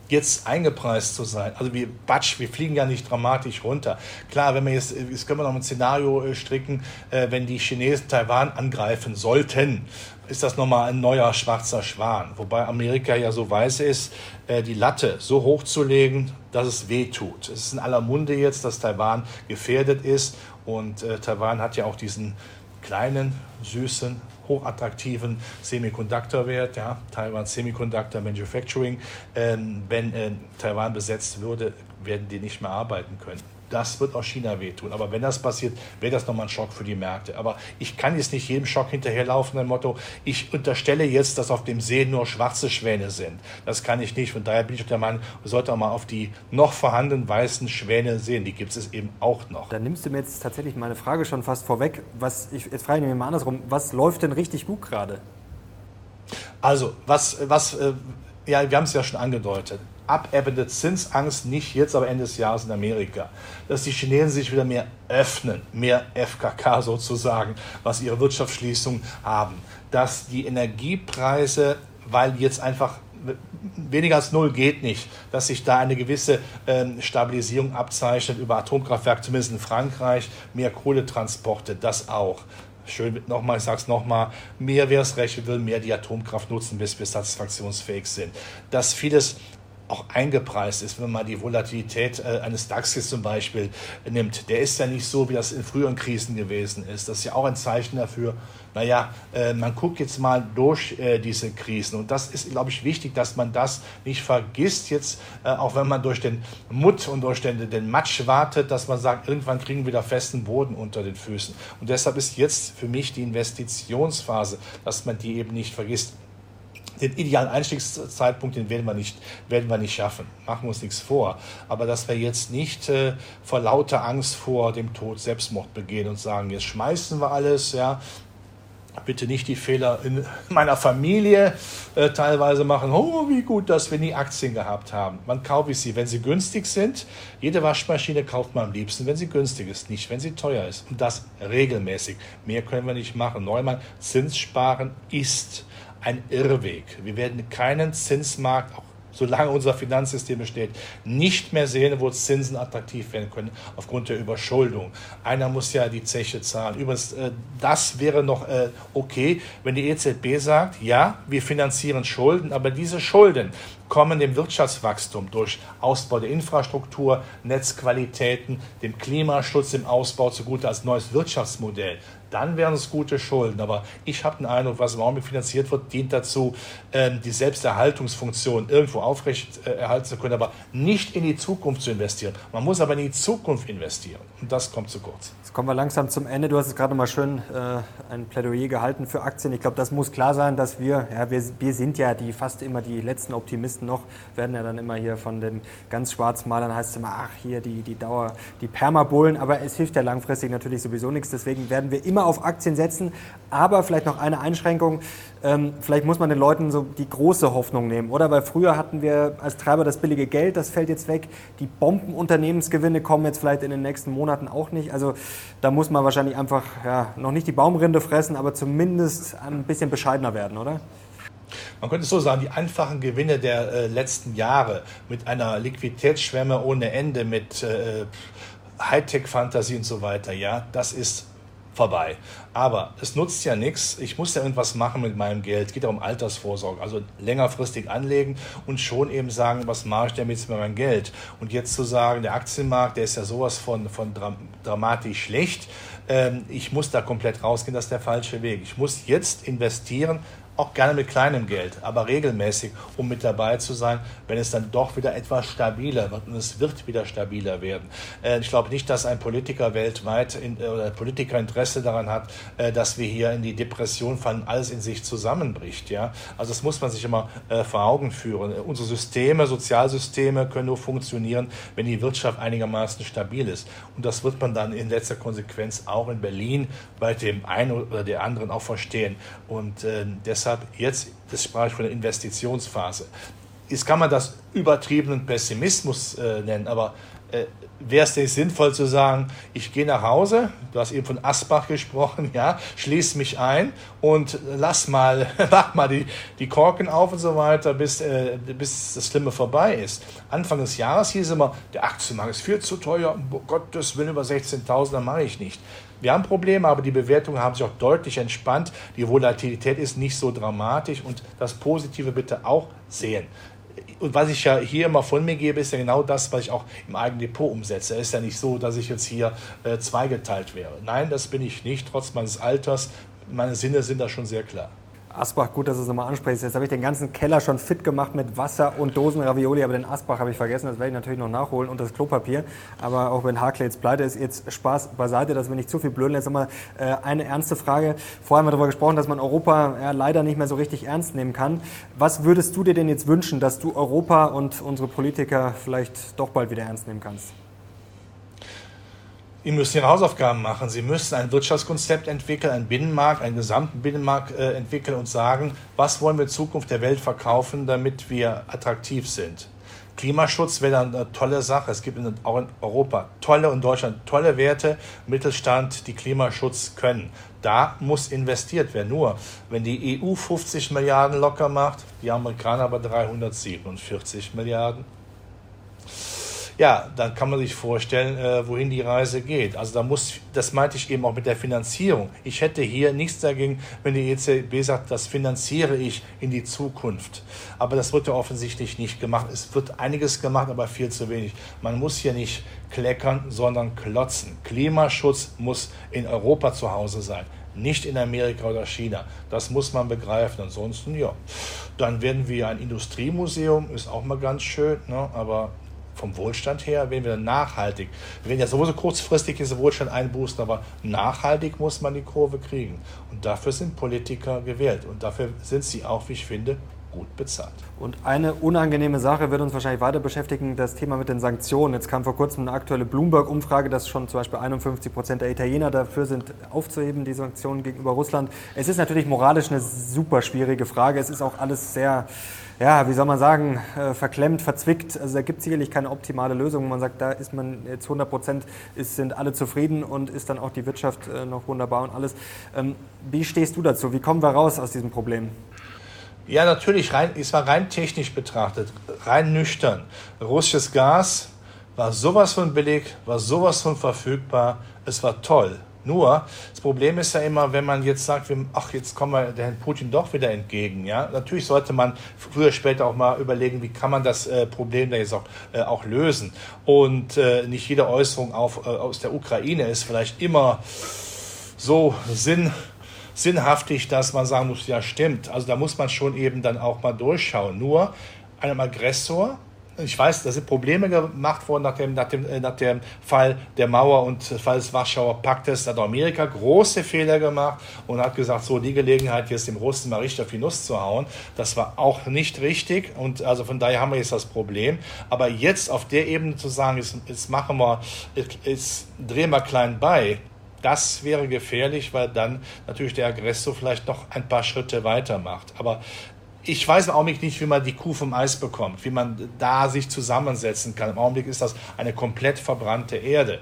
S1: jetzt eingepreist zu sein. Also wir, Batsch, wir fliegen ja nicht dramatisch runter. Klar, wenn wir jetzt, jetzt können wir noch ein Szenario äh, stricken, äh, wenn die Chinesen Taiwan angreifen sollten, ist das nochmal ein neuer schwarzer Schwan. Wobei Amerika ja so weiß ist, äh, die Latte so hoch zu legen, dass es weh tut. Es ist in aller Munde jetzt, dass Taiwan gefährdet ist und Taiwan hat ja auch diesen kleinen, süßen, hochattraktiven Semiconductor-Wert, ja, Taiwan Semiconductor Manufacturing. Ähm, wenn äh, Taiwan besetzt würde, werden die nicht mehr arbeiten können. Das wird auch China wehtun. Aber wenn das passiert, wäre das nochmal ein Schock für die Märkte. Aber ich kann jetzt nicht jedem Schock hinterherlaufen, dem Motto, ich unterstelle jetzt, dass auf dem See nur schwarze Schwäne sind. Das kann ich nicht. Von daher bin ich der Meinung, man sollte auch mal auf die noch vorhandenen weißen Schwäne sehen. Die gibt es eben auch noch.
S2: Dann nimmst du mir jetzt tatsächlich meine Frage schon fast vorweg. Was, ich, jetzt frage ich mich mal andersrum. Was läuft denn richtig gut gerade?
S1: Also, was, was äh, ja, wir haben es ja schon angedeutet abebbende Zinsangst, nicht jetzt, aber Ende des Jahres in Amerika. Dass die Chinesen sich wieder mehr öffnen, mehr FKK sozusagen, was ihre Wirtschaftsschließung haben. Dass die Energiepreise, weil jetzt einfach weniger als null geht nicht, dass sich da eine gewisse ähm, Stabilisierung abzeichnet über Atomkraftwerke, zumindest in Frankreich, mehr Kohletransporte, das auch. Schön nochmal, ich sage es nochmal, mehr wer es recht will, mehr die Atomkraft nutzen, bis wir satisfaktionsfähig sind. Dass vieles auch eingepreist ist, wenn man die Volatilität äh, eines DAXes zum Beispiel nimmt. Der ist ja nicht so, wie das in früheren Krisen gewesen ist. Das ist ja auch ein Zeichen dafür, naja, äh, man guckt jetzt mal durch äh, diese Krisen. Und das ist, glaube ich, wichtig, dass man das nicht vergisst, jetzt, äh, auch wenn man durch den Mutt und durch den, den Matsch wartet, dass man sagt, irgendwann kriegen wir wieder festen Boden unter den Füßen. Und deshalb ist jetzt für mich die Investitionsphase, dass man die eben nicht vergisst den idealen Einstiegszeitpunkt, den werden wir nicht, werden wir nicht schaffen. Machen wir uns nichts vor. Aber dass wir jetzt nicht äh, vor lauter Angst vor dem Tod Selbstmord begehen und sagen, jetzt schmeißen wir alles, ja, bitte nicht die Fehler in meiner Familie äh, teilweise machen. Oh, wie gut, dass wir nie Aktien gehabt haben. Wann kaufe ich sie? Wenn sie günstig sind. Jede Waschmaschine kauft man am liebsten, wenn sie günstig ist, nicht wenn sie teuer ist. Und das regelmäßig. Mehr können wir nicht machen. Neumann, Zinssparen ist ein Irrweg. Wir werden keinen Zinsmarkt, auch solange unser Finanzsystem besteht, nicht mehr sehen, wo Zinsen attraktiv werden können aufgrund der Überschuldung. Einer muss ja die Zeche zahlen. Übrigens, äh, das wäre noch äh, okay, wenn die EZB sagt, ja, wir finanzieren Schulden, aber diese Schulden kommen dem Wirtschaftswachstum durch Ausbau der Infrastruktur, Netzqualitäten, dem Klimaschutz, dem Ausbau zugute als neues Wirtschaftsmodell dann wären es gute Schulden. Aber ich habe den Eindruck, was im Augenblick finanziert wird, dient dazu, ähm, die Selbsterhaltungsfunktion irgendwo aufrecht äh, erhalten zu können, aber nicht in die Zukunft zu investieren. Man muss aber in die Zukunft investieren. Und das kommt zu kurz.
S2: Jetzt kommen wir langsam zum Ende. Du hast es gerade mal schön äh, ein Plädoyer gehalten für Aktien. Ich glaube, das muss klar sein, dass wir, ja, wir, wir sind ja die fast immer die letzten Optimisten noch, werden ja dann immer hier von den ganz Schwarzmalern, heißt es immer, ach, hier die, die Dauer, die Permabohlen. Aber es hilft ja langfristig natürlich sowieso nichts. Deswegen werden wir immer auf Aktien setzen. Aber vielleicht noch eine Einschränkung. Ähm, vielleicht muss man den Leuten so die große Hoffnung nehmen, oder? Weil früher hatten wir als Treiber das billige Geld, das fällt jetzt weg. Die Bombenunternehmensgewinne kommen jetzt vielleicht in den nächsten Monaten auch nicht. Also da muss man wahrscheinlich einfach ja, noch nicht die Baumrinde fressen, aber zumindest ein bisschen bescheidener werden, oder?
S1: Man könnte so sagen, die einfachen Gewinne der äh, letzten Jahre mit einer Liquiditätsschwemme ohne Ende, mit äh, Hightech-Fantasie und so weiter, ja, das ist vorbei. Aber es nutzt ja nichts. Ich muss ja irgendwas machen mit meinem Geld. Es geht ja um Altersvorsorge. Also längerfristig anlegen und schon eben sagen, was mache ich denn jetzt mit meinem Geld? Und jetzt zu sagen, der Aktienmarkt, der ist ja sowas von, von dramatisch schlecht. Ähm, ich muss da komplett rausgehen. Das ist der falsche Weg. Ich muss jetzt investieren, auch gerne mit kleinem Geld, aber regelmäßig, um mit dabei zu sein, wenn es dann doch wieder etwas stabiler wird. Und es wird wieder stabiler werden. Äh, ich glaube nicht, dass ein Politiker weltweit in, äh, oder Politiker Interesse daran hat, äh, dass wir hier in die Depression fallen, alles in sich zusammenbricht. Ja? Also das muss man sich immer vor Augen führen. Unsere Systeme, Sozialsysteme können nur funktionieren, wenn die Wirtschaft einigermaßen stabil ist. Und das wird man dann in letzter Konsequenz auch in Berlin bei dem einen oder der anderen auch verstehen. Und deshalb deshalb jetzt, das sprach ich von der Investitionsphase. Jetzt kann man das übertriebenen Pessimismus äh, nennen, aber äh, wäre es nicht sinnvoll zu sagen, ich gehe nach Hause, du hast eben von Asbach gesprochen, ja, schließ mich ein und lass mal, mach mal die, die Korken auf und so weiter, bis, äh, bis das Schlimme vorbei ist. Anfang des Jahres hieß immer, der Aktienmarkt ist viel zu teuer, um Gottes Willen über 16.000, dann mache ich nicht. Wir haben Probleme, aber die Bewertungen haben sich auch deutlich entspannt. Die Volatilität ist nicht so dramatisch und das Positive bitte auch sehen. Und was ich ja hier immer von mir gebe, ist ja genau das, was ich auch im eigenen Depot umsetze. Es ist ja nicht so, dass ich jetzt hier äh, zweigeteilt wäre. Nein, das bin ich nicht, trotz meines Alters. Meine Sinne sind da schon sehr klar.
S2: Asbach, gut, dass du es nochmal ansprichst. Jetzt habe ich den ganzen Keller schon fit gemacht mit Wasser und Dosen Ravioli, aber den Asbach habe ich vergessen. Das werde ich natürlich noch nachholen und das Klopapier. Aber auch wenn Harkley jetzt pleite ist, jetzt Spaß beiseite, dass wir nicht zu viel blöden. Jetzt nochmal äh, eine ernste Frage. Vorher haben wir darüber gesprochen, dass man Europa ja, leider nicht mehr so richtig ernst nehmen kann. Was würdest du dir denn jetzt wünschen, dass du Europa und unsere Politiker vielleicht doch bald wieder ernst nehmen kannst?
S1: Die müssen ihre Hausaufgaben machen. Sie müssen ein Wirtschaftskonzept entwickeln, einen Binnenmarkt, einen gesamten Binnenmarkt äh, entwickeln und sagen, was wollen wir in Zukunft der Welt verkaufen, damit wir attraktiv sind. Klimaschutz wäre eine tolle Sache. Es gibt auch in Europa tolle und Deutschland tolle Werte, Mittelstand, die Klimaschutz können. Da muss investiert werden. Nur, wenn die EU 50 Milliarden locker macht, die Amerikaner aber 347 Milliarden, ja, dann kann man sich vorstellen, äh, wohin die Reise geht. Also da muss, das meinte ich eben auch mit der Finanzierung. Ich hätte hier nichts dagegen, wenn die EZB sagt, das finanziere ich in die Zukunft. Aber das wird ja offensichtlich nicht gemacht. Es wird einiges gemacht, aber viel zu wenig. Man muss hier nicht kleckern, sondern klotzen. Klimaschutz muss in Europa zu Hause sein nicht in Amerika oder China. Das muss man begreifen. Ansonsten, ja, dann werden wir ein Industriemuseum, ist auch mal ganz schön, ne? aber vom Wohlstand her werden wir nachhaltig. Wir werden ja sowieso kurzfristig diesen Wohlstand einbußen, aber nachhaltig muss man die Kurve kriegen. Und dafür sind Politiker gewählt. Und dafür sind sie auch, wie ich finde, gut bezahlt.
S2: Und eine unangenehme Sache wird uns wahrscheinlich weiter beschäftigen, das Thema mit den Sanktionen. Jetzt kam vor kurzem eine aktuelle Bloomberg-Umfrage, dass schon zum Beispiel 51 Prozent der Italiener dafür sind, aufzuheben, die Sanktionen gegenüber Russland. Es ist natürlich moralisch eine super schwierige Frage. Es ist auch alles sehr ja, wie soll man sagen, äh, verklemmt, verzwickt. Also da gibt es sicherlich keine optimale Lösung. Man sagt, da ist man jetzt 100 Prozent, sind alle zufrieden und ist dann auch die Wirtschaft äh, noch wunderbar und alles. Ähm, wie stehst du dazu? Wie kommen wir raus aus diesem Problem?
S1: Ja, natürlich, rein, es war rein technisch betrachtet, rein nüchtern. Russisches Gas war sowas von billig, war sowas von verfügbar, es war toll. Nur, das Problem ist ja immer, wenn man jetzt sagt, ach, jetzt kommen wir der Herrn Putin doch wieder entgegen. Ja? Natürlich sollte man früher später auch mal überlegen, wie kann man das äh, Problem da jetzt auch, äh, auch lösen. Und äh, nicht jede Äußerung auf, äh, aus der Ukraine ist vielleicht immer so sinn, sinnhaftig, dass man sagen muss, ja stimmt. Also da muss man schon eben dann auch mal durchschauen. Nur einem Aggressor ich weiß, da sind Probleme gemacht worden nach dem, nach dem, äh, nach dem Fall der Mauer und Fall des Warschauer Paktes. Da hat Amerika große Fehler gemacht und hat gesagt, so die Gelegenheit, jetzt dem Russen mal richtig auf die Nuss zu hauen. Das war auch nicht richtig und also von daher haben wir jetzt das Problem. Aber jetzt auf der Ebene zu sagen, jetzt, jetzt machen wir, jetzt drehen wir klein bei, das wäre gefährlich, weil dann natürlich der Aggressor vielleicht noch ein paar Schritte weitermacht. Aber ich weiß im Augenblick nicht, wie man die Kuh vom Eis bekommt, wie man da sich zusammensetzen kann. Im Augenblick ist das eine komplett verbrannte Erde.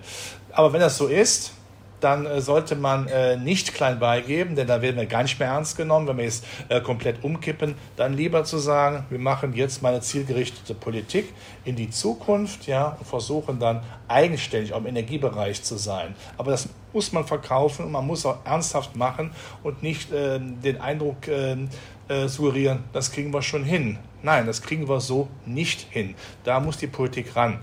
S1: Aber wenn das so ist, dann äh, sollte man äh, nicht klein beigeben, denn da werden wir gar nicht mehr ernst genommen. Wenn wir es äh, komplett umkippen, dann lieber zu sagen, wir machen jetzt mal eine zielgerichtete Politik in die Zukunft ja, und versuchen dann eigenständig auch im Energiebereich zu sein. Aber das muss man verkaufen und man muss auch ernsthaft machen und nicht ähm, den Eindruck ähm, äh, suggerieren, das kriegen wir schon hin. Nein, das kriegen wir so nicht hin. Da muss die Politik ran.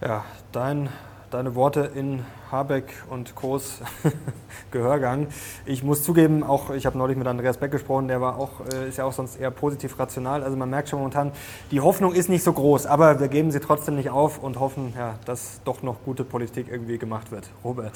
S2: Ja, dein, deine Worte in Habeck und Groß Gehörgang. Ich muss zugeben, auch ich habe neulich mit Andreas Beck gesprochen, der war auch, äh, ist ja auch sonst eher positiv rational. Also man merkt schon momentan, die Hoffnung ist nicht so groß, aber wir geben sie trotzdem nicht auf und hoffen, ja, dass doch noch gute Politik irgendwie gemacht wird. Robert.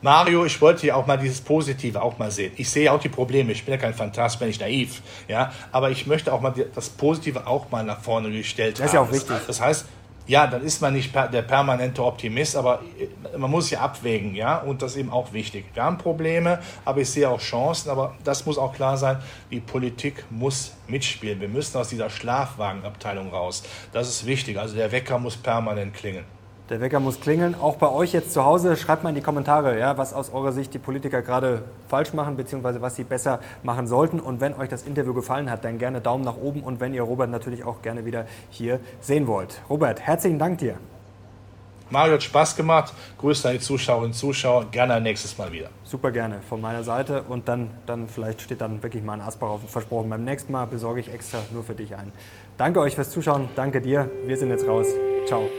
S1: Mario, ich wollte ja auch mal dieses Positive auch mal sehen. Ich sehe auch die Probleme. Ich bin ja kein Phantast, bin ich naiv, ja, aber ich möchte auch mal das Positive auch mal nach vorne gestellt
S2: haben. Das ist ja auch wichtig.
S1: Das heißt, ja, dann ist man nicht der permanente Optimist, aber äh, man muss ja abwägen, ja, und das ist eben auch wichtig. Wir haben Probleme, aber ich sehe auch Chancen, aber das muss auch klar sein, die Politik muss mitspielen. Wir müssen aus dieser Schlafwagenabteilung raus. Das ist wichtig, also der Wecker muss permanent klingen.
S2: Der Wecker muss klingeln. Auch bei euch jetzt zu Hause, schreibt mal in die Kommentare, ja, was aus eurer Sicht die Politiker gerade falsch machen, beziehungsweise was sie besser machen sollten. Und wenn euch das Interview gefallen hat, dann gerne Daumen nach oben und wenn ihr Robert natürlich auch gerne wieder hier sehen wollt. Robert, herzlichen Dank dir.
S1: Mario hat Spaß gemacht. Grüße an die Zuschauerinnen und Zuschauer. Gerne nächstes Mal wieder.
S2: Super gerne von meiner Seite. Und dann, dann vielleicht steht dann wirklich mal ein Asbach auf versprochen. Beim nächsten Mal besorge ich extra nur für dich ein. Danke euch fürs Zuschauen. Danke dir. Wir sind jetzt raus. Ciao.